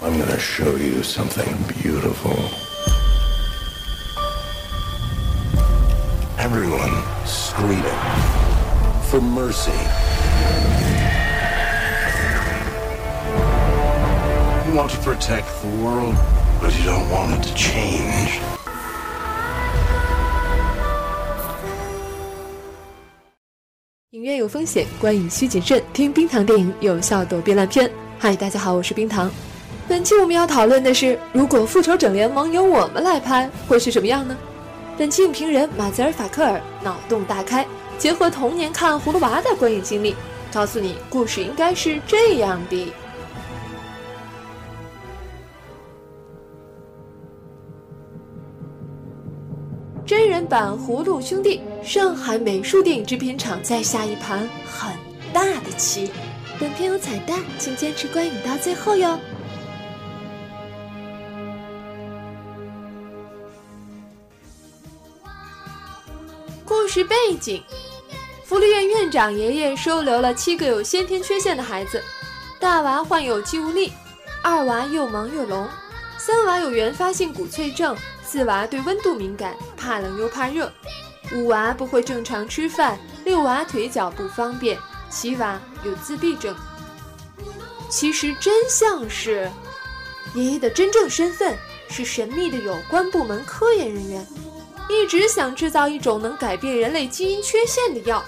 I'm gonna show you something beautiful. Everyone screaming for mercy. You want to protect the world, but you don't want it to change. 影院有风险，观影需谨慎。听冰糖电影，有效躲避烂片。嗨，大家好，我是冰糖。本期我们要讨论的是，如果复仇者联盟由我们来拍，会是什么样呢？本期影评人马泽尔法克尔脑洞大开，结合童年看《葫芦娃》的观影经历，告诉你故事应该是这样的。真人版《葫芦兄弟》，上海美术电影制片厂在下一盘很大的棋。本片有彩蛋，请坚持观影到最后哟。是背景：福利院院长爷爷收留了七个有先天缺陷的孩子，大娃患有肌无力，二娃又盲又聋，三娃有原发性骨脆症，四娃对温度敏感，怕冷又怕热，五娃不会正常吃饭，六娃腿脚不方便。七娃有自闭症。其实真相是，爷爷的真正身份是神秘的有关部门科研人员，一直想制造一种能改变人类基因缺陷的药，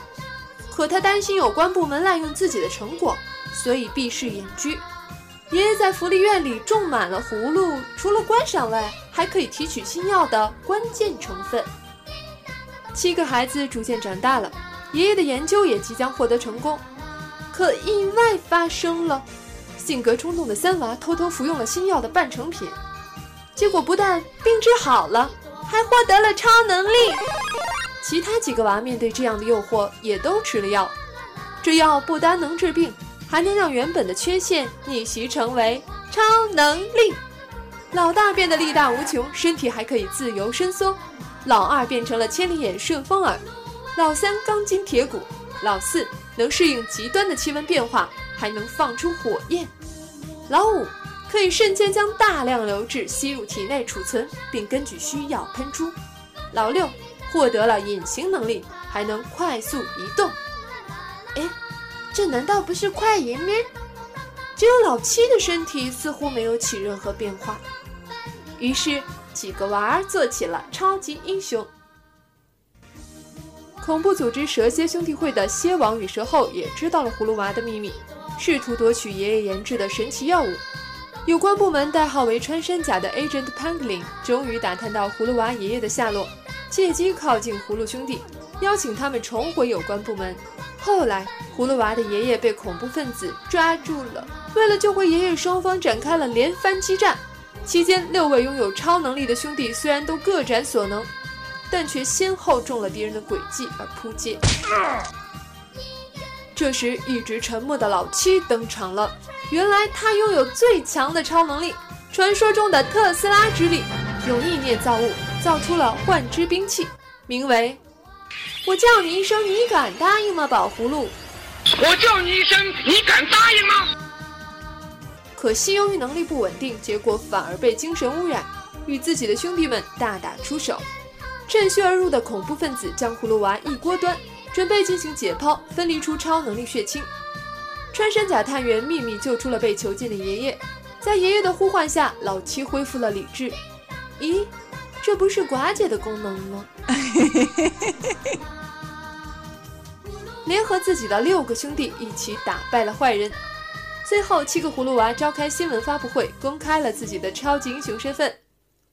可他担心有关部门滥用自己的成果，所以避世隐居。爷爷在福利院里种满了葫芦，除了观赏外，还可以提取新药的关键成分。七个孩子逐渐长大了。爷爷的研究也即将获得成功，可意外发生了。性格冲动的三娃偷偷服用了新药的半成品，结果不但病治好了，还获得了超能力。其他几个娃面对这样的诱惑，也都吃了药。这药不单能治病，还能让原本的缺陷逆袭成为超能力。老大变得力大无穷，身体还可以自由伸缩；老二变成了千里眼、顺风耳。老三钢筋铁骨，老四能适应极端的气温变化，还能放出火焰。老五可以瞬间将大量流质吸入体内储存，并根据需要喷出。老六获得了隐形能力，还能快速移动。哎，这难道不是快银吗？只有老七的身体似乎没有起任何变化。于是几个娃儿做起了超级英雄。恐怖组织蛇蝎兄弟会的蝎王与蛇后也知道了葫芦娃的秘密，试图夺取爷爷研制的神奇药物。有关部门代号为穿山甲的 Agent Pangolin 终于打探到葫芦娃爷爷的下落，借机靠近葫芦兄弟，邀请他们重回有关部门。后来，葫芦娃的爷爷被恐怖分子抓住了，为了救回爷爷，双方展开了连番激战。期间，六位拥有超能力的兄弟虽然都各展所能。但却先后中了敌人的诡计而扑街。这时，一直沉默的老七登场了。原来他拥有最强的超能力——传说中的特斯拉之力，用意念造物，造出了幻之兵器，名为“我叫你一声，你敢答应吗？”宝葫芦。我叫你一声，你敢答应吗？可惜由于能力不稳定，结果反而被精神污染，与自己的兄弟们大打出手。趁虚而入的恐怖分子将葫芦娃一锅端，准备进行解剖，分离出超能力血清。穿山甲探员秘密救出了被囚禁的爷爷，在爷爷的呼唤下，老七恢复了理智。咦，这不是寡姐的功能吗？联合自己的六个兄弟一起打败了坏人。最后，七个葫芦娃召开新闻发布会，公开了自己的超级英雄身份。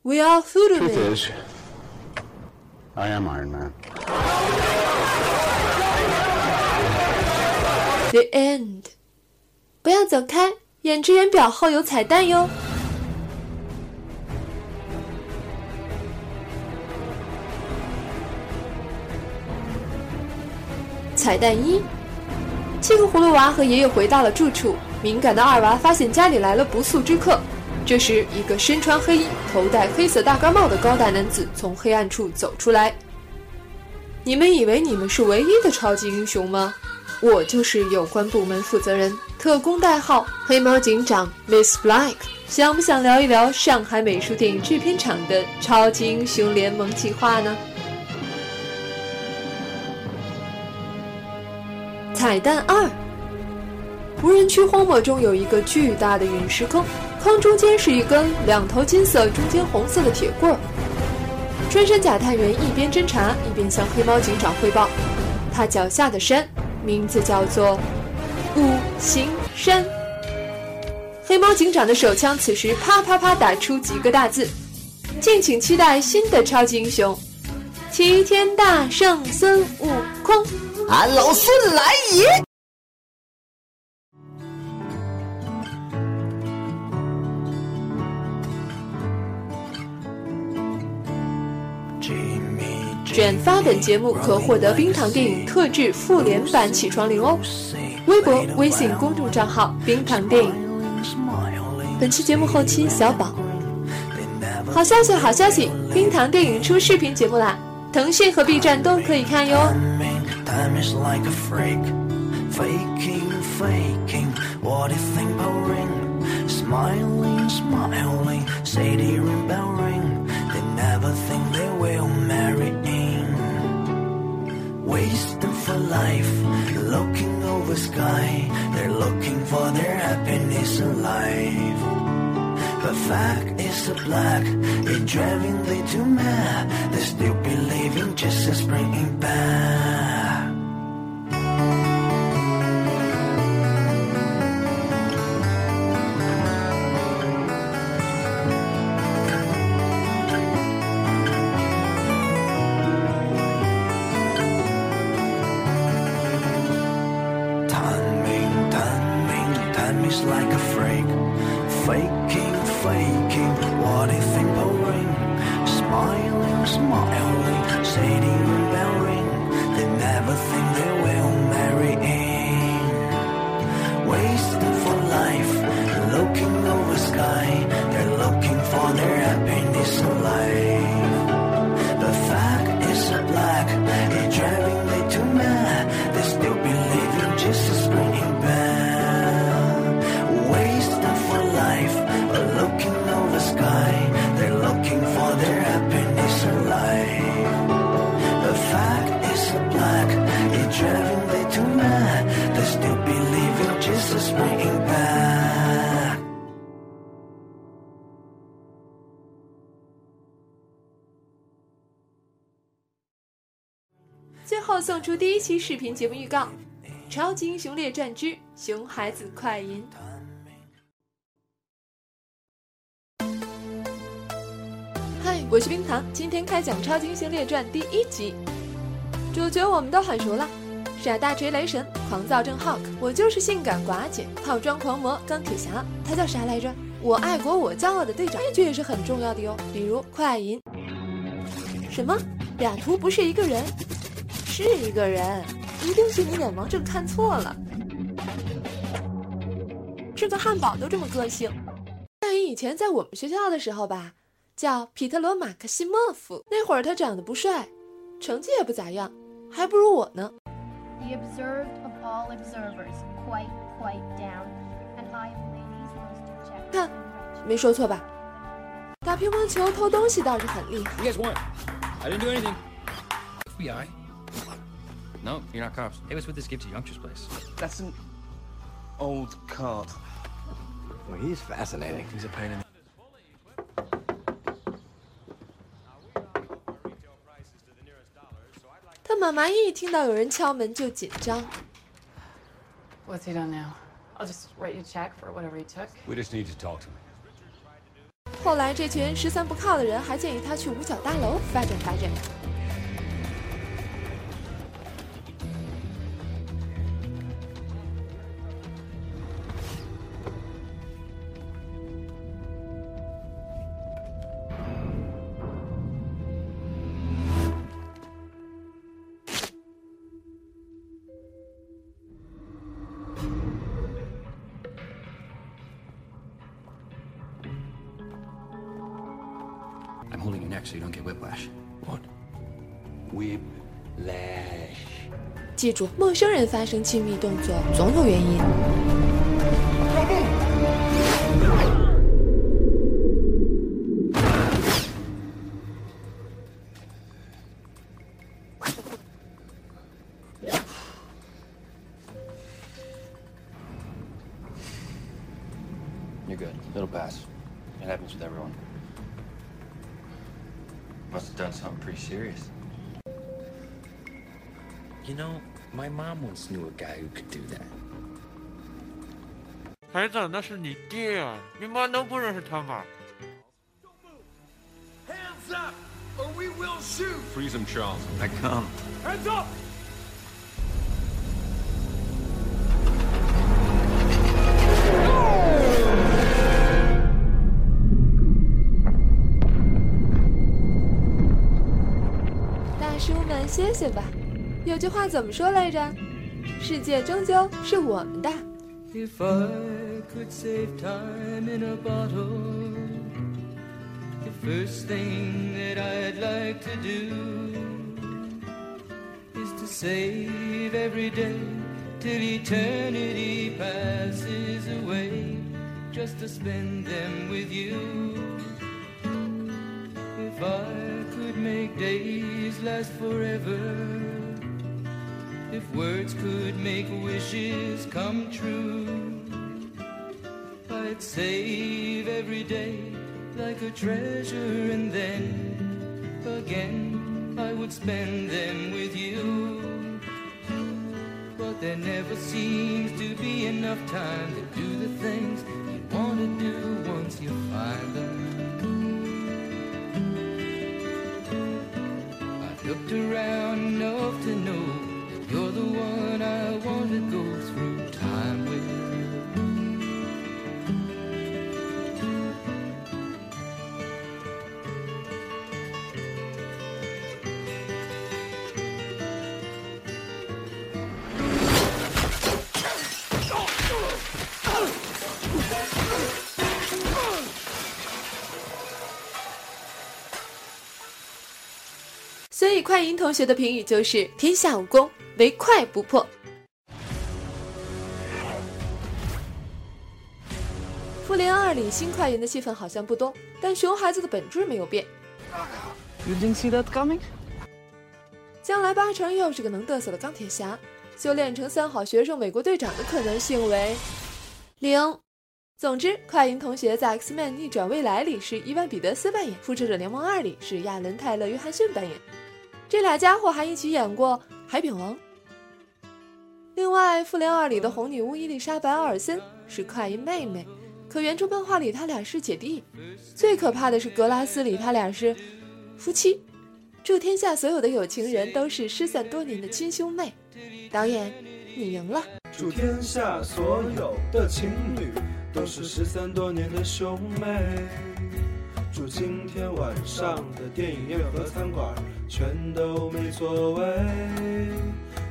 We are Foodman。I am Iron Man. The end. 不要走开，演职员表后有彩蛋哟。彩蛋一：七个葫芦娃和爷爷回到了住处，敏感的二娃发现家里来了不速之客。这时，一个身穿黑衣、头戴黑色大高帽的高大男子从黑暗处走出来。你们以为你们是唯一的超级英雄吗？我就是有关部门负责人，特工代号黑猫警长 Miss Black。想不想聊一聊上海美术电影制片厂的超级英雄联盟计划呢？彩蛋二：无人区荒漠中有一个巨大的陨石坑，坑中间是一根两头金色、中间红色的铁棍儿。穿山甲探员一边侦查，一边向黑猫警长汇报。他脚下的山名字叫做五行山。黑猫警长的手枪此时啪啪啪打出几个大字：“敬请期待新的超级英雄——齐天大圣孙悟空。”俺老孙来也！转发本节目可获得冰糖电影特制复联版起床铃哦！微博、微信公众账号“冰糖电影”。本期节目后期小宝。好消息，好消息！冰糖电影出视频节目啦，腾讯和 B 站都可以看哟。Time is like a freak, faking, faking. What if think ring? Smiling, smiling, say the ring bell ring. They never think they will marry looking over sky. They're looking for their happiness in life. But fact is a black, it driving they too mad. They still believing just as bringing back. like a freak. Faking, faking, what is empowering? Smiling, smiling, sitting and bearing. They never think they will marry in. Wasting for life, looking over sky. They're looking for their happiness in life. Jesus bringing back. 最后送出第一期视频节目预告：《超级英雄列传之熊孩子快银》。嗨，我是冰糖，今天开讲《超级英雄列传》第一集，主角我们都很熟了。傻大锤雷神，狂躁症 Hulk，我就是性感寡姐，套装狂魔钢铁侠，他叫啥来着？我爱国我骄傲的队长，这句也是很重要的哟。比如快银，什么？俩图不是一个人？是一个人，一定是你眼盲症看错了。吃个汉堡都这么个性。快银以前在我们学校的时候吧，叫皮特罗马克西莫夫，那会儿他长得不帅，成绩也不咋样，还不如我呢。the observed of all observers, quite, quite down, and I am ladies most dejected. 看，没说错吧？打乒乓球偷东西倒是很厉害。You guys weren't. I didn't do anything. FBI? No, you're not cops. It was with this Gibbs Youngster's place. That's an old card. Well, he's fascinating. He's a pain in the 妈妈一听到有人敲门就紧张。What's he done now? I'll just write you a check for whatever he took. We just need to talk to him. 后来，这群十三不靠的人还建议他去五角大楼发展发展。I'm holding your neck so you don't get whiplash. What? Whiplash. 记住，陌生人发生亲密动作总有原因。You're good. It'll pass. It happens with everyone. Must have done something pretty serious. You know, my mom once knew a guy who could do that. 孩子，那是你爹啊！你妈能不认识他吗？ Hands up, or we will shoot! Freeze him, Charles. I come. Hands up! 们歇歇吧。有句话怎么说来着？世界终究是我们的。If I could save time in a bottle, the first thing that I'd like to do is to save every day till eternity passes away, just to spend them with you. If I make days last forever. If words could make wishes come true, I'd save every day like a treasure and then again I would spend them with you. But there never seems to be enough time to do the things you want to do once you find them. Looked around enough to know 所以快银同学的评语就是：天下武功，唯快不破。复联二里新快银的戏份好像不多，但熊孩子的本质没有变。You didn't see that coming? 将来八成又是个能嘚瑟的钢铁侠，修炼成三好学生美国队长的可能性为零。总之，快银同学在《X Men 逆转未来》里是伊万彼得斯扮演，《复仇者联盟二》里是亚伦泰勒约翰逊扮演，这俩家伙还一起演过《海扁王》。另外，《复联二》里的红女巫伊丽莎白·奥尔森是快银妹妹，可原著漫画里他俩是姐弟。最可怕的是格拉斯里他俩是夫妻。祝天下所有的有情人都是失散多年的亲兄妹。导演，你赢了。祝天下所有的情侣都是失散多年的兄妹。祝今天晚上的电影院和餐馆全都没所谓。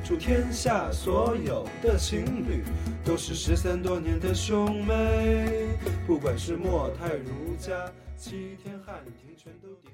祝天下所有的情侣都是失散多年的兄妹。不管是莫泰、如家、七天汉庭，全都顶。